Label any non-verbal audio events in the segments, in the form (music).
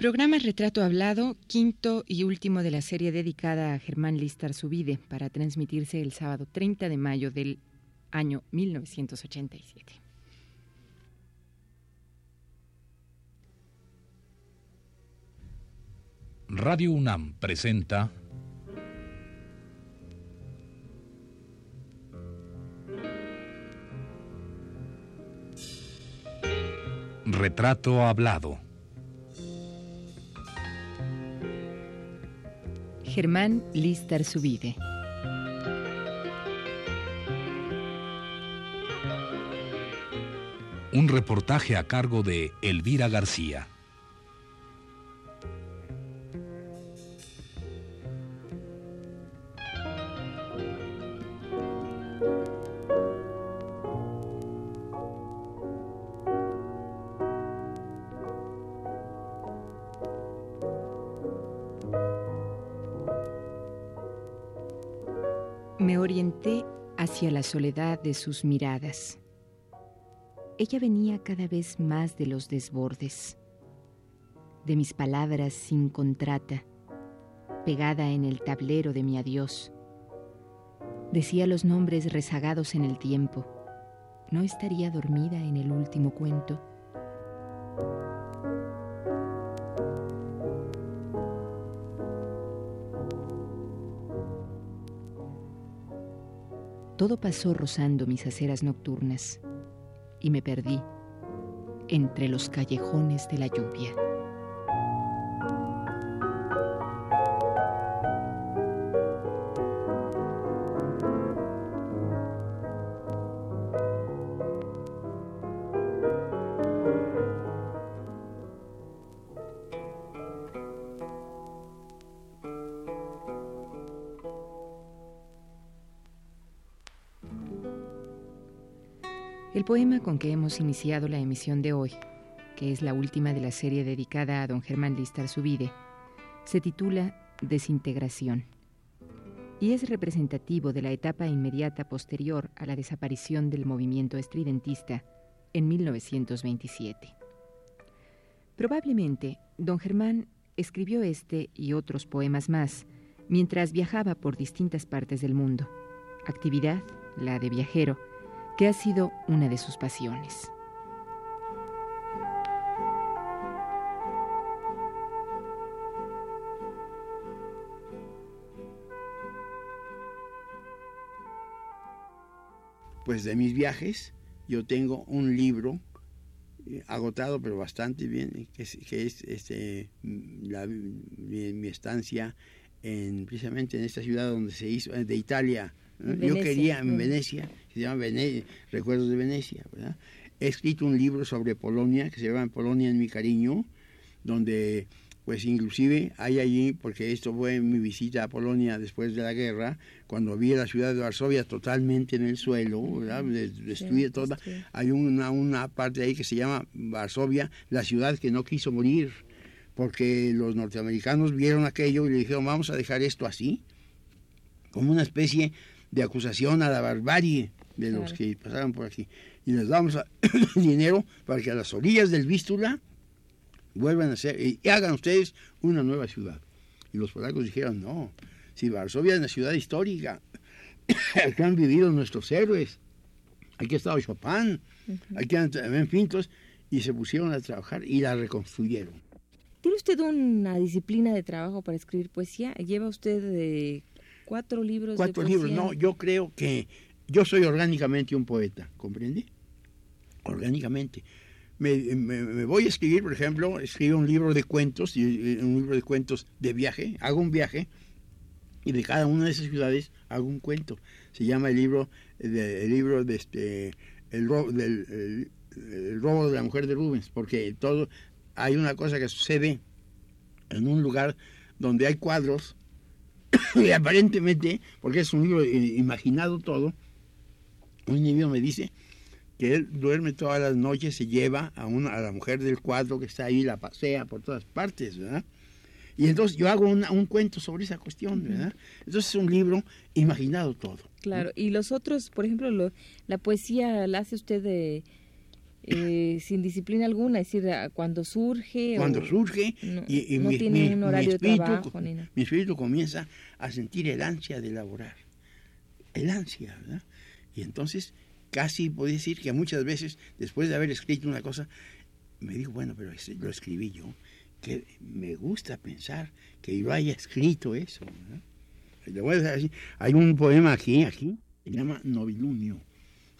Programa Retrato Hablado, quinto y último de la serie dedicada a Germán Listar Subide, para transmitirse el sábado 30 de mayo del año 1987. Radio UNAM presenta Retrato Hablado. Germán Listar Subide. Un reportaje a cargo de Elvira García. Hacia la soledad de sus miradas. Ella venía cada vez más de los desbordes, de mis palabras sin contrata, pegada en el tablero de mi adiós. Decía los nombres rezagados en el tiempo. ¿No estaría dormida en el último cuento? Todo pasó rozando mis aceras nocturnas y me perdí entre los callejones de la lluvia. Poema con que hemos iniciado la emisión de hoy, que es la última de la serie dedicada a don Germán Listar Subide, se titula Desintegración y es representativo de la etapa inmediata posterior a la desaparición del movimiento estridentista en 1927. Probablemente, don Germán escribió este y otros poemas más mientras viajaba por distintas partes del mundo. Actividad, la de viajero, que ha sido una de sus pasiones. Pues de mis viajes, yo tengo un libro eh, agotado, pero bastante bien, que es, este, mi, estancia en, precisamente en esta ciudad donde se hizo, de Italia, yo quería en Venecia, se llama Recuerdos de Venecia, ¿verdad? He escrito un libro sobre Polonia, que se llama Polonia en mi cariño, donde pues inclusive hay allí, porque esto fue mi visita a Polonia después de la guerra, cuando vi la ciudad de Varsovia totalmente en el suelo, ¿verdad? destruida toda, hay una, una parte ahí que se llama Varsovia, la ciudad que no quiso morir, porque los norteamericanos vieron aquello y le dijeron, vamos a dejar esto así, como una especie de acusación a la barbarie de los que pasaron por aquí. Y les damos (coughs) dinero para que a las orillas del Vístula vuelvan a ser, y hagan ustedes una nueva ciudad. Y los polacos dijeron, no, si Varsovia es una ciudad histórica, (coughs) aquí han vivido nuestros héroes, aquí ha estado Chopin, aquí han, en Pintos, y se pusieron a trabajar y la reconstruyeron. ¿Tiene usted una disciplina de trabajo para escribir poesía? ¿Lleva usted de Cuatro libros. Cuatro libros, no, yo creo que yo soy orgánicamente un poeta, ¿comprende? Orgánicamente. Me, voy a escribir, por ejemplo, escribo un libro de cuentos, un libro de cuentos de viaje, hago un viaje y de cada una de esas ciudades hago un cuento. Se llama el libro, el libro de este, robo, el robo de la mujer de Rubens, porque todo, hay una cosa que sucede en un lugar donde hay cuadros (coughs) y aparentemente, porque es un libro imaginado todo, un niño me dice que él duerme todas las noches, se lleva a, una, a la mujer del cuadro que está ahí, la pasea por todas partes, ¿verdad? Y entonces yo hago un cuento sobre esa cuestión, ¿verdad? Entonces es un libro imaginado todo. Claro, y los otros, por ejemplo, la poesía la hace usted de eh, (clears throat) sin disciplina alguna, es decir, cuando surge. Cuando surge, y, no tiene un horario de trabajo. Mi espíritu comienza a sentir el ansia de elaborar. El ansia, ¿verdad? Y entonces, casi podría decir que muchas veces, después de haber escrito una cosa, me digo, bueno, pero lo escribí yo, que me gusta pensar que yo haya escrito eso. Le voy a decir así. Hay un poema aquí, aquí, se llama Novilunio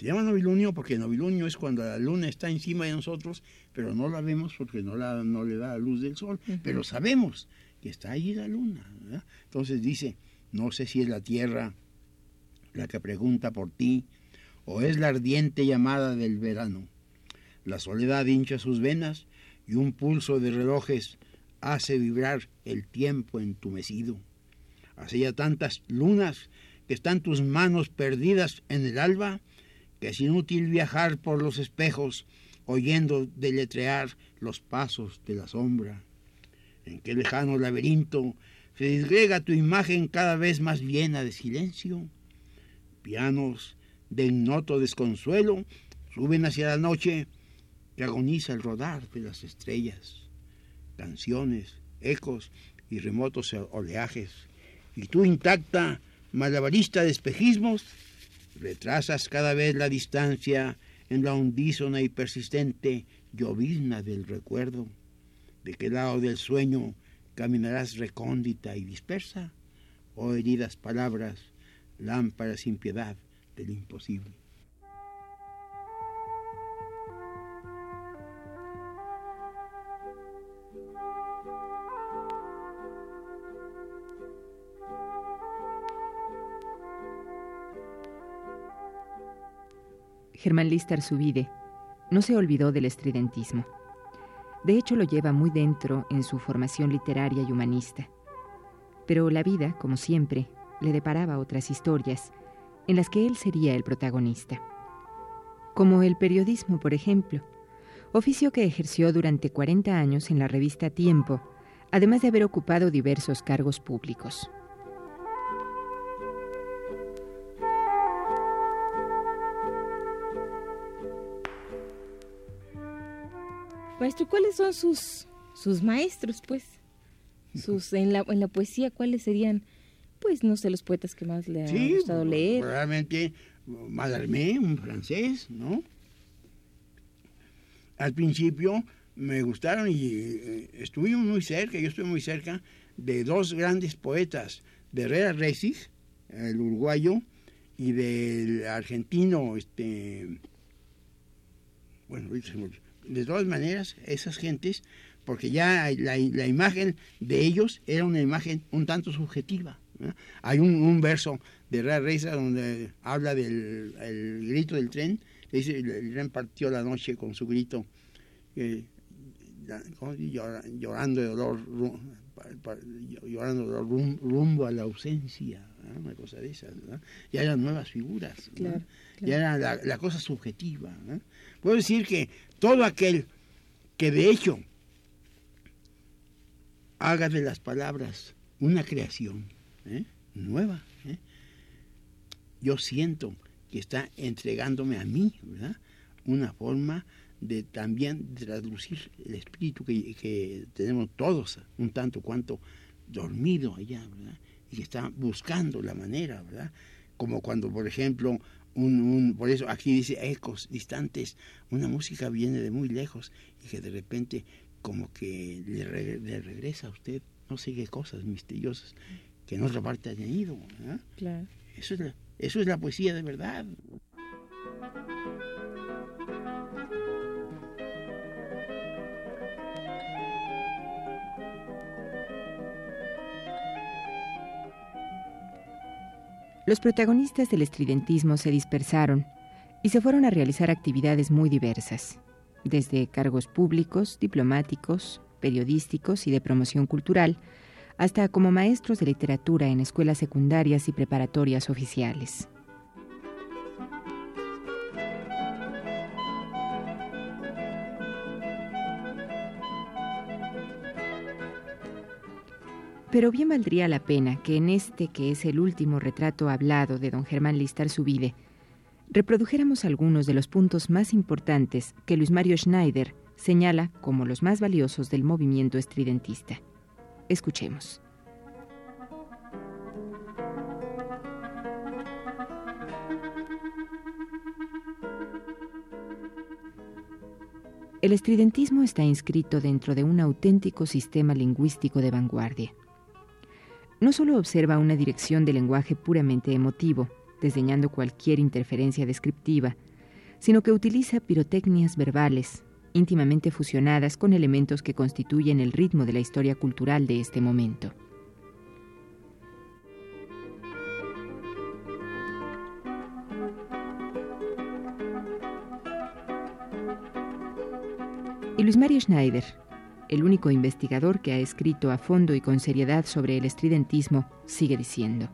se llama novilunio porque novilunio es cuando la luna está encima de nosotros, pero no la vemos porque no, la, no le da la luz del sol, pero sabemos que está ahí la luna. Entonces dice, no sé si es la tierra la que pregunta por ti, o es la ardiente llamada del verano. La soledad hincha sus venas y un pulso de relojes hace vibrar el tiempo entumecido. Hace ya tantas lunas que están tus manos perdidas en el alba que es inútil viajar por los espejos oyendo deletrear los pasos de la sombra. En qué lejano laberinto se disgrega tu imagen cada vez más llena de silencio. Pianos de ignoto desconsuelo suben hacia la noche que agoniza el rodar de las estrellas. Canciones, ecos y remotos oleajes. Y tú intacta, malabarista de espejismos, retrasas cada vez la distancia en la hondísona y persistente llovizna del recuerdo. ¿De qué lado del sueño caminarás recóndita y dispersa? ¿O oh, heridas palabras, lámparas sin piedad del imposible? Germán Listar Subide no se olvidó del estridentismo. De hecho, lo lleva muy dentro en su formación literaria y humanista. Pero la vida, como siempre, le deparaba otras historias en las que él sería el protagonista. Como el periodismo, por ejemplo, oficio que ejerció durante 40 años en la revista Tiempo, además de haber ocupado diversos cargos públicos. Maestro, ¿cuáles son sus, sus maestros, pues? Sus, en, la, en la poesía, ¿cuáles serían, pues, no sé, los poetas que más le ha gustado leer? Realmente, Mallarmé, un francés, ¿no? Al principio me gustaron y eh, estuvimos muy cerca, yo estuve muy cerca de dos grandes poetas, de Herrera Resig, el uruguayo, y del argentino, este, bueno, de todas maneras, esas gentes, porque ya la, imagen de ellos era una imagen un tanto subjetiva. Hay un, verso de Ray Reza donde habla del grito del tren, dice, el tren partió la noche con su grito, llorando de dolor, llorando de dolor rumbo a la ausencia, una cosa de esas. Ya eran nuevas figuras, ya era la, cosa subjetiva. Puedo decir que todo aquel que de hecho haga de las palabras una creación ¿eh? nueva, ¿eh? yo siento que está entregándome a mí una forma de también traducir el espíritu que, tenemos todos un tanto cuanto dormido allá, y que está buscando la manera, ¿verdad? Como cuando, por ejemplo, un, por eso aquí dice ecos distantes, una música viene de muy lejos y que de repente como que le, regresa a usted no sé qué cosas misteriosas que en otra parte ha tenido. Claro. Eso, es eso es la poesía de verdad. Los protagonistas del estridentismo se dispersaron y se fueron a realizar actividades muy diversas, desde cargos públicos, diplomáticos, periodísticos y de promoción cultural, hasta como maestros de literatura en escuelas secundarias y preparatorias oficiales. Pero bien valdría la pena que en este, que es el último retrato hablado de don Germán Listar Subide, reprodujéramos algunos de los puntos más importantes que Luis Mario Schneider señala como los más valiosos del movimiento estridentista. Escuchemos. El estridentismo está inscrito dentro de un auténtico sistema lingüístico de vanguardia. No solo observa una dirección de lenguaje puramente emotivo, desdeñando cualquier interferencia descriptiva, sino que utiliza pirotecnias verbales, íntimamente fusionadas con elementos que constituyen el ritmo de la historia cultural de este momento. Y Luis Mario Schneider, el único investigador que ha escrito a fondo y con seriedad sobre el estridentismo, sigue diciendo.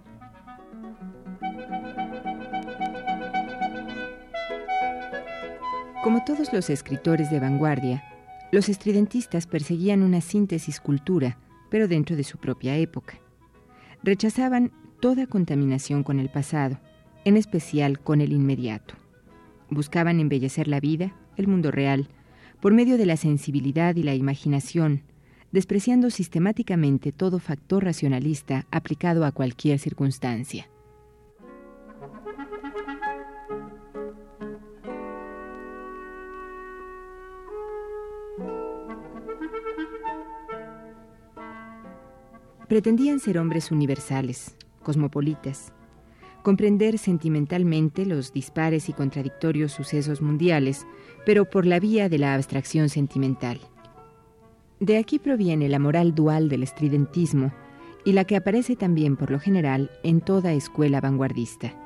Como todos los escritores de vanguardia, los estridentistas perseguían una síntesis cultura, pero dentro de su propia época. Rechazaban toda contaminación con el pasado, en especial con el inmediato. Buscaban embellecer la vida, el mundo real, por medio de la sensibilidad y la imaginación, despreciando sistemáticamente todo factor racionalista aplicado a cualquier circunstancia. Pretendían ser hombres universales, cosmopolitas, comprender sentimentalmente los dispares y contradictorios sucesos mundiales, pero por la vía de la abstracción sentimental. De aquí proviene la moral dual del estridentismo y la que aparece también por lo general en toda escuela vanguardista.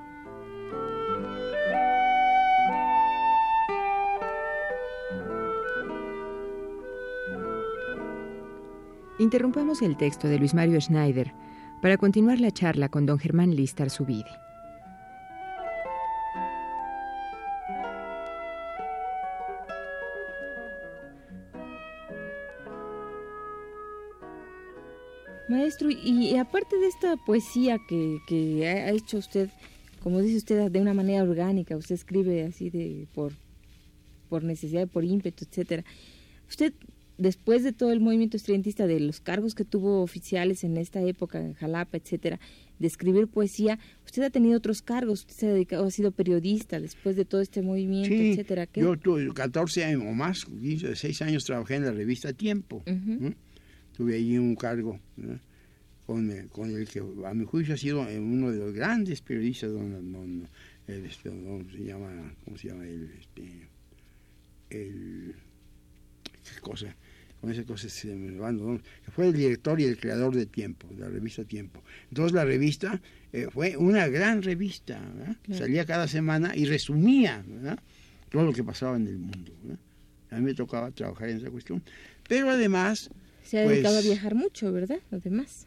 Interrumpamos el texto de Luis Mario Schneider para continuar la charla con don Germán Listar Subide. Maestro, y, aparte de esta poesía que, ha hecho usted, como dice usted, de una manera orgánica, usted escribe así de por, por necesidad, por ímpetu, etcétera. Usted, después de todo el movimiento estudiantista, de los cargos que tuvo oficiales en esta época, en Jalapa, etcétera, de escribir poesía, usted ha tenido otros cargos, usted se ha dedicado, ha sido periodista después de todo este movimiento, etcétera. Yo tuve 14 años o más, 16 años trabajé en la revista Tiempo tuve allí un cargo con, eh, con, el que a mi juicio ha sido eh, uno de los grandes periodistas, don, este, se llama, ¿cómo se llama? El, este, el, ¿qué cosa? Con esas cosas se me van, que fue el director y el creador de Tiempo, de la revista Tiempo. Entonces la revista eh, fue una gran revista, salía cada semana y resumía todo lo que pasaba en el mundo. A mí me tocaba trabajar en esa cuestión. Pero además se ha dedicado a pues, viajar mucho, ¿verdad? Además.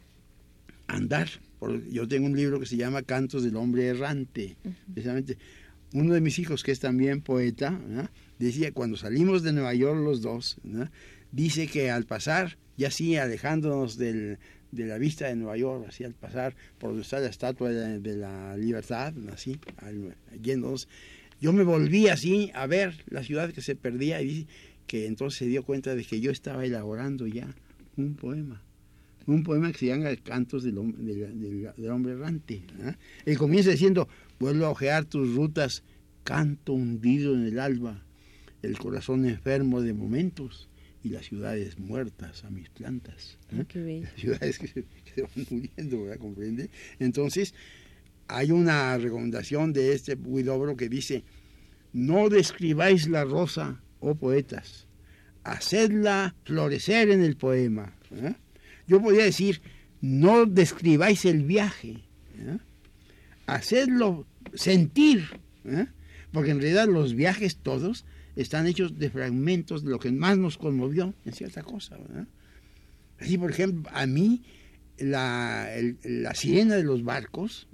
Andar. yo tengo un libro que se llama Cantos del Hombre Errante. Precisamente, uno de mis hijos, que es también poeta, decía, cuando salimos de Nueva York los dos, dice que al pasar, ya así alejándonos del, de la vista de Nueva York, así al pasar por donde está la estatua de, la libertad, así, yéndonos, yo me volví así a ver la ciudad que se perdía y que entonces se dio cuenta de que yo estaba elaborando ya un poema. Un poema que se llama Cantos del, hombre errante. ¿ah? Él comienza diciendo, vuelvo a ojear tus rutas, canto hundido en el alba, el corazón enfermo de momentos y las ciudades muertas a mis plantas. ¿ah? Las ciudades que se, van (laughs) muriendo, ¿verdad? ¿Comprende? Entonces, hay una recomendación de este Huidobro que dice, no describáis la rosa, oh poetas, hacedla florecer en el poema. ¿eh? Yo podría decir, no describáis el viaje, ¿eh? hacedlo sentir, ¿eh? porque en realidad los viajes todos están hechos de fragmentos de lo que más nos conmovió en cierta cosa. Así, por ejemplo, a mí la, la sirena de los barcos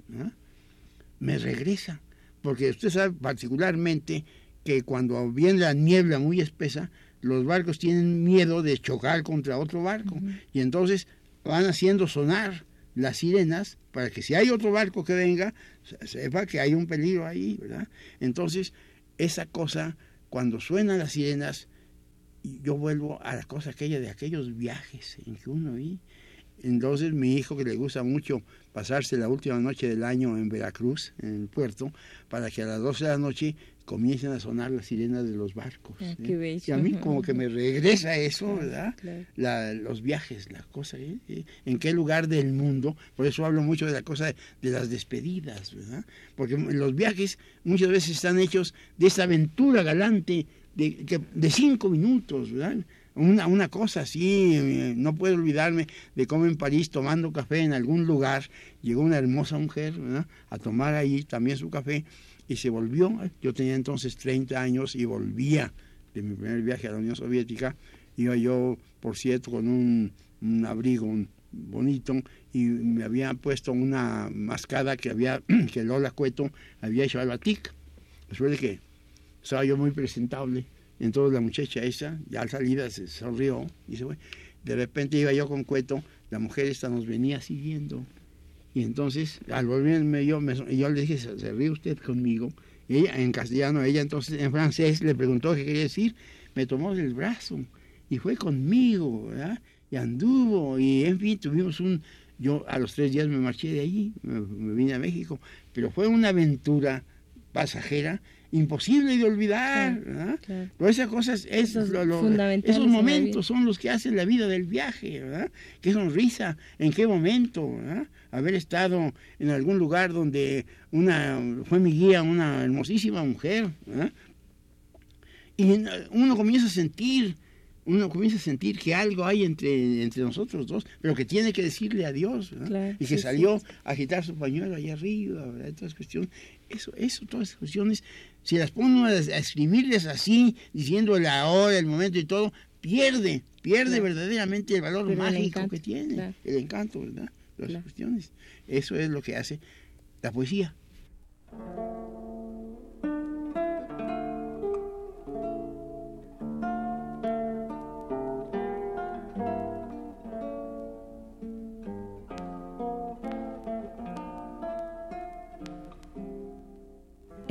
me regresa, porque usted sabe particularmente que cuando viene la niebla muy espesa, los barcos tienen miedo de chocar contra otro barco y entonces van haciendo sonar las sirenas para que si hay otro barco que venga, sepa que hay un peligro ahí, ¿verdad? Entonces, esa cosa, cuando suenan las sirenas, yo vuelvo a la cosa aquella de aquellos viajes en que uno vi. Entonces mi hijo, que le gusta mucho pasarse la última noche del año en Veracruz, en el puerto, para que a las 12 de la noche comiencen a sonar las sirenas de los barcos. Ah, ¿eh? Y a mí como que me regresa eso, ¿verdad? los viajes, la cosa, ¿eh? ¿eh? ¿En qué lugar del mundo? Por eso hablo mucho de la cosa de, las despedidas, ¿verdad? Porque los viajes muchas veces están hechos de esta aventura galante de, de cinco minutos, ¿verdad? Una, una cosa así, eh, no puedo olvidarme de cómo en París, tomando café en algún lugar, llegó una hermosa mujer a tomar ahí también su café y se volvió. Yo tenía entonces 30 años y volvía de mi primer viaje a la Unión Soviética. Iba yo, por cierto, con un, abrigo bonito y me había puesto una mascada que había (clears throat) que Lola Cueto había hecho al batik. Después de que estaba yo muy presentable. Entonces la muchacha esa, ya al salida, se sonrió y se fue. De repente iba yo con Cueto, la mujer esta nos venía siguiendo. Y entonces, al volverme yo, me, yo le dije, ¿se, ríe usted conmigo? ella, en castellano, ella entonces en francés le preguntó qué quería decir. Me tomó del brazo y fue conmigo, ¿verdad? Y anduvo, y en fin, tuvimos un... Yo a los tres días me marché de allí, me vine a México, pero fue una aventura pasajera imposible de olvidar. Pero esas cosas, esos, esos momentos son los que hacen la vida del viaje. ¿verdad? Qué sonrisa, en qué momento. Haber estado en algún lugar donde una fue mi guía, una hermosísima mujer. Y uno comienza a sentir uno comienza a sentir que algo hay entre, entre nosotros dos, pero que tiene que decirle adiós, y que salió a agitar su pañuelo allá arriba, ¿verdad? Todas cuestiones, eso, eso, todas esas cuestiones si las pongo a, escribirles así, diciendo la hora, el momento y todo, pierde, pierde verdaderamente el valor mágico que tiene, el encanto, ¿verdad? Las cuestiones. Eso es lo que hace la poesía.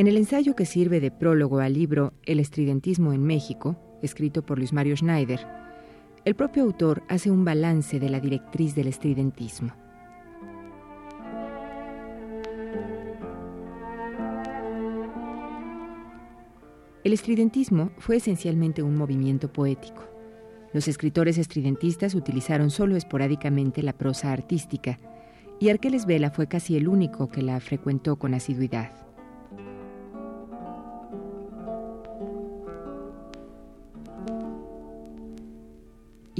En el ensayo que sirve de prólogo al libro El estridentismo en México, escrito por Luis Mario Schneider, el propio autor hace un balance de la directriz del estridentismo. El estridentismo fue esencialmente un movimiento poético. Los escritores estridentistas utilizaron solo esporádicamente la prosa artística, y Arqueles Vela fue casi el único que la frecuentó con asiduidad.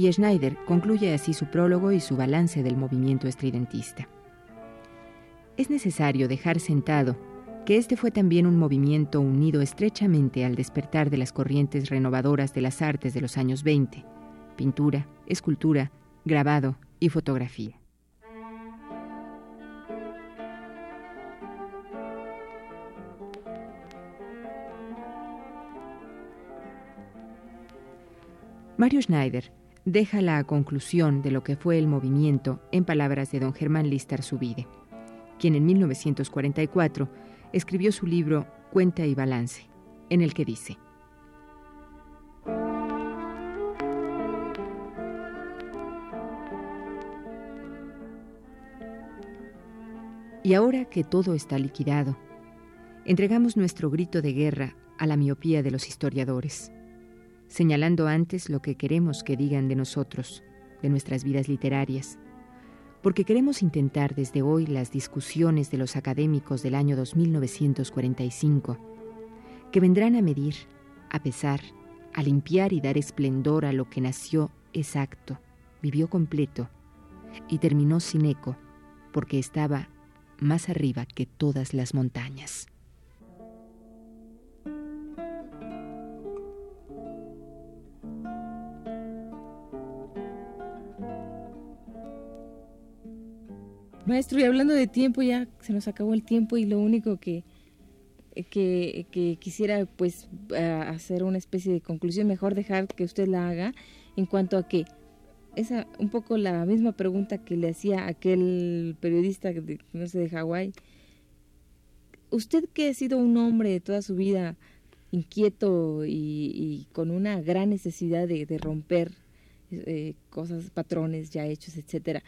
Y Schneider concluye así su prólogo y su balance del movimiento estridentista. Es necesario dejar sentado que este fue también un movimiento unido estrechamente al despertar de las corrientes renovadoras de las artes de los años 20, pintura, escultura, grabado y fotografía. Mario Schneider deja la conclusión de lo que fue el movimiento en palabras de don Germán Listar Subide, quien en 1944 escribió su libro Cuenta y Balance, en el que dice, Y ahora que todo está liquidado, entregamos nuestro grito de guerra a la miopía de los historiadores señalando antes lo que queremos que digan de nosotros, de nuestras vidas literarias, porque queremos intentar desde hoy las discusiones de los académicos del año 2945, que vendrán a medir, a pesar, a limpiar y dar esplendor a lo que nació exacto, vivió completo y terminó sin eco, porque estaba más arriba que todas las montañas. Maestro, y hablando de tiempo, ya se nos acabó el tiempo y lo único que, que, quisiera pues hacer una especie de conclusión, mejor dejar que usted la haga en cuanto a que esa un poco la misma pregunta que le hacía aquel periodista de, no sé de Hawái. Usted que ha sido un hombre de toda su vida inquieto y, con una gran necesidad de, romper eh, cosas, patrones ya hechos, etcétera.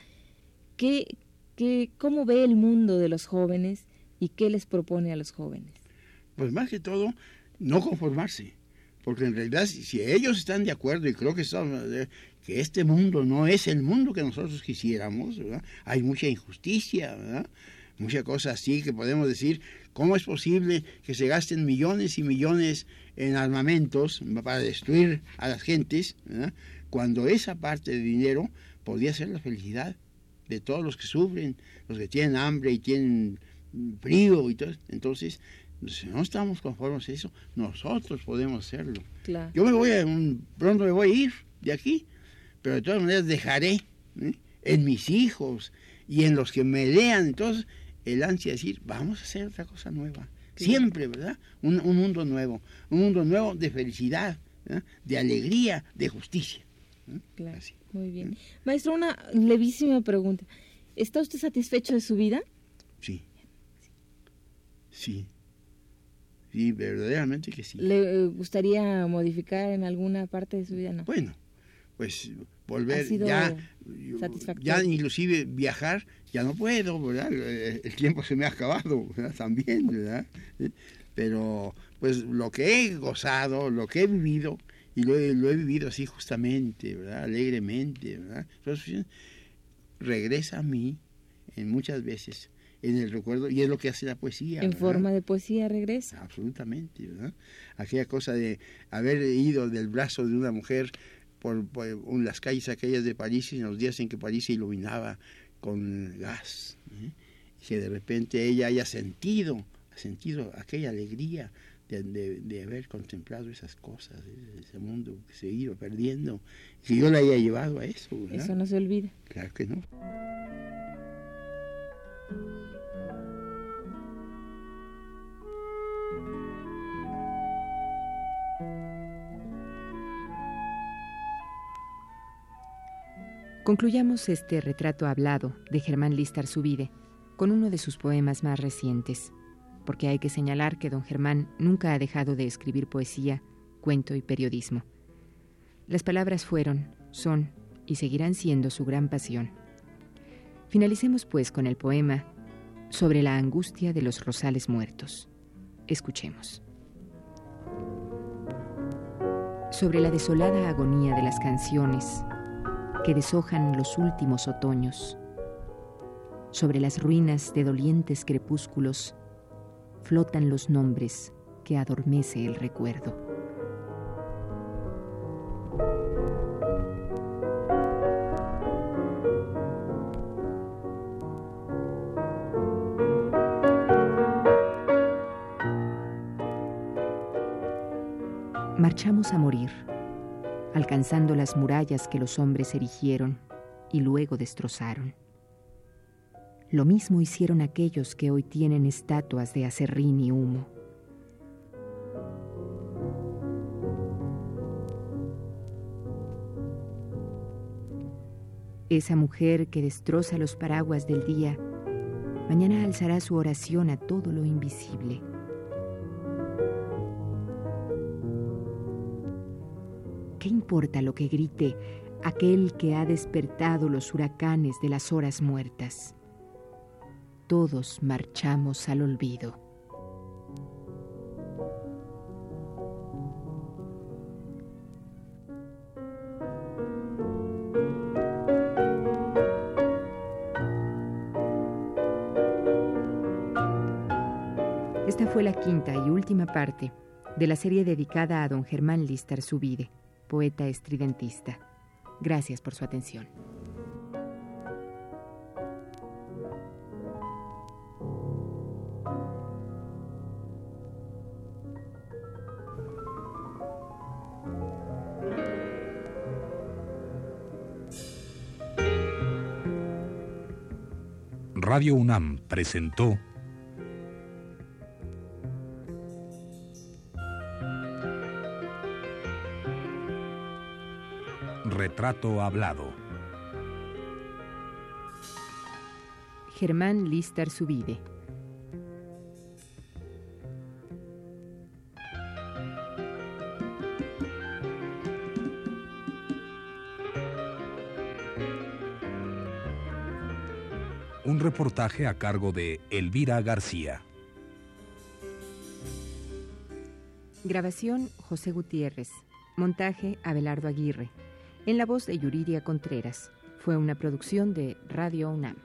¿Qué, qué, ¿Cómo ve el mundo de los jóvenes y qué les propone a los jóvenes? Pues más que todo, no conformarse porque en realidad si, ellos están de acuerdo y creo que, que este mundo no es el mundo que nosotros quisiéramos, hay mucha injusticia, ¿verdad? mucha cosa así que podemos decir, ¿cómo es posible que se gasten millones y millones en armamentos para destruir a las gentes, cuando esa parte de dinero podría ser la felicidad de todos los que sufren, los que tienen hambre y tienen frío y todo. Entonces, si no estamos conformes a eso, nosotros podemos hacerlo. Yo me voy a un, pronto me voy a ir de aquí, pero de todas maneras dejaré ¿eh? en mis hijos y en los que me lean, entonces el ansia de decir, vamos a hacer otra cosa nueva. Siempre, ¿verdad? Un, mundo nuevo, un mundo nuevo de felicidad, ¿eh? de alegría, de justicia. ¿eh? Claro. Muy bien. Maestro, una levísima pregunta. ¿Está usted satisfecho de su vida? Sí. Sí. Sí, verdaderamente que sí. ¿Le gustaría modificar en alguna parte de su vida? No. Bueno, pues volver ya, ya inclusive viajar, ya no puedo, ¿verdad? El tiempo se me ha acabado, ¿verdad? También, ¿verdad? Pero pues lo que he gozado, lo que he vivido, y lo he, lo he vivido así justamente, ¿verdad? Alegremente, ¿verdad? Entonces, regresa a mí en muchas veces en el recuerdo y es lo que hace la poesía. En forma de poesía regresa. Absolutamente, ¿verdad? Aquella cosa de haber ido del brazo de una mujer por, las calles aquellas de París en los días en que París se iluminaba con gas, ¿eh? que de repente ella haya sentido, sentido aquella alegría de, haber contemplado esas cosas, ese mundo que se iba perdiendo, que yo la haya llevado a eso. Eso no se olvida. Claro que no. Concluyamos este retrato hablado de Germán Listar Subide con uno de sus poemas más recientes, porque hay que señalar que don Germán nunca ha dejado de escribir poesía, cuento y periodismo. Las palabras fueron, son y seguirán siendo su gran pasión. Finalicemos pues con el poema sobre la angustia de los rosales muertos. Escuchemos. Sobre la desolada agonía de las canciones, que deshojan los últimos otoños. Sobre las ruinas de dolientes crepúsculos flotan los nombres que adormece el recuerdo. Marchamos a morir alcanzando las murallas que los hombres erigieron y luego destrozaron. Lo mismo hicieron aquellos que hoy tienen estatuas de acerrín y humo. Esa mujer que destroza los paraguas del día, mañana alzará su oración a todo lo invisible ¿Qué importa lo que grite aquel que ha despertado los huracanes de las horas muertas? Todos marchamos al olvido. Esta fue la quinta y última parte de la serie dedicada a don Germán Lister Subide poeta estridentista. Gracias por su atención. Radio UNAM presentó Retrato Hablado. Germán Lister Subide. Reportaje a cargo de Elvira García. Grabación José Gutiérrez. Montaje Abelardo Aguirre. En la voz de Yuridia Contreras. Fue una producción de Radio UNAM.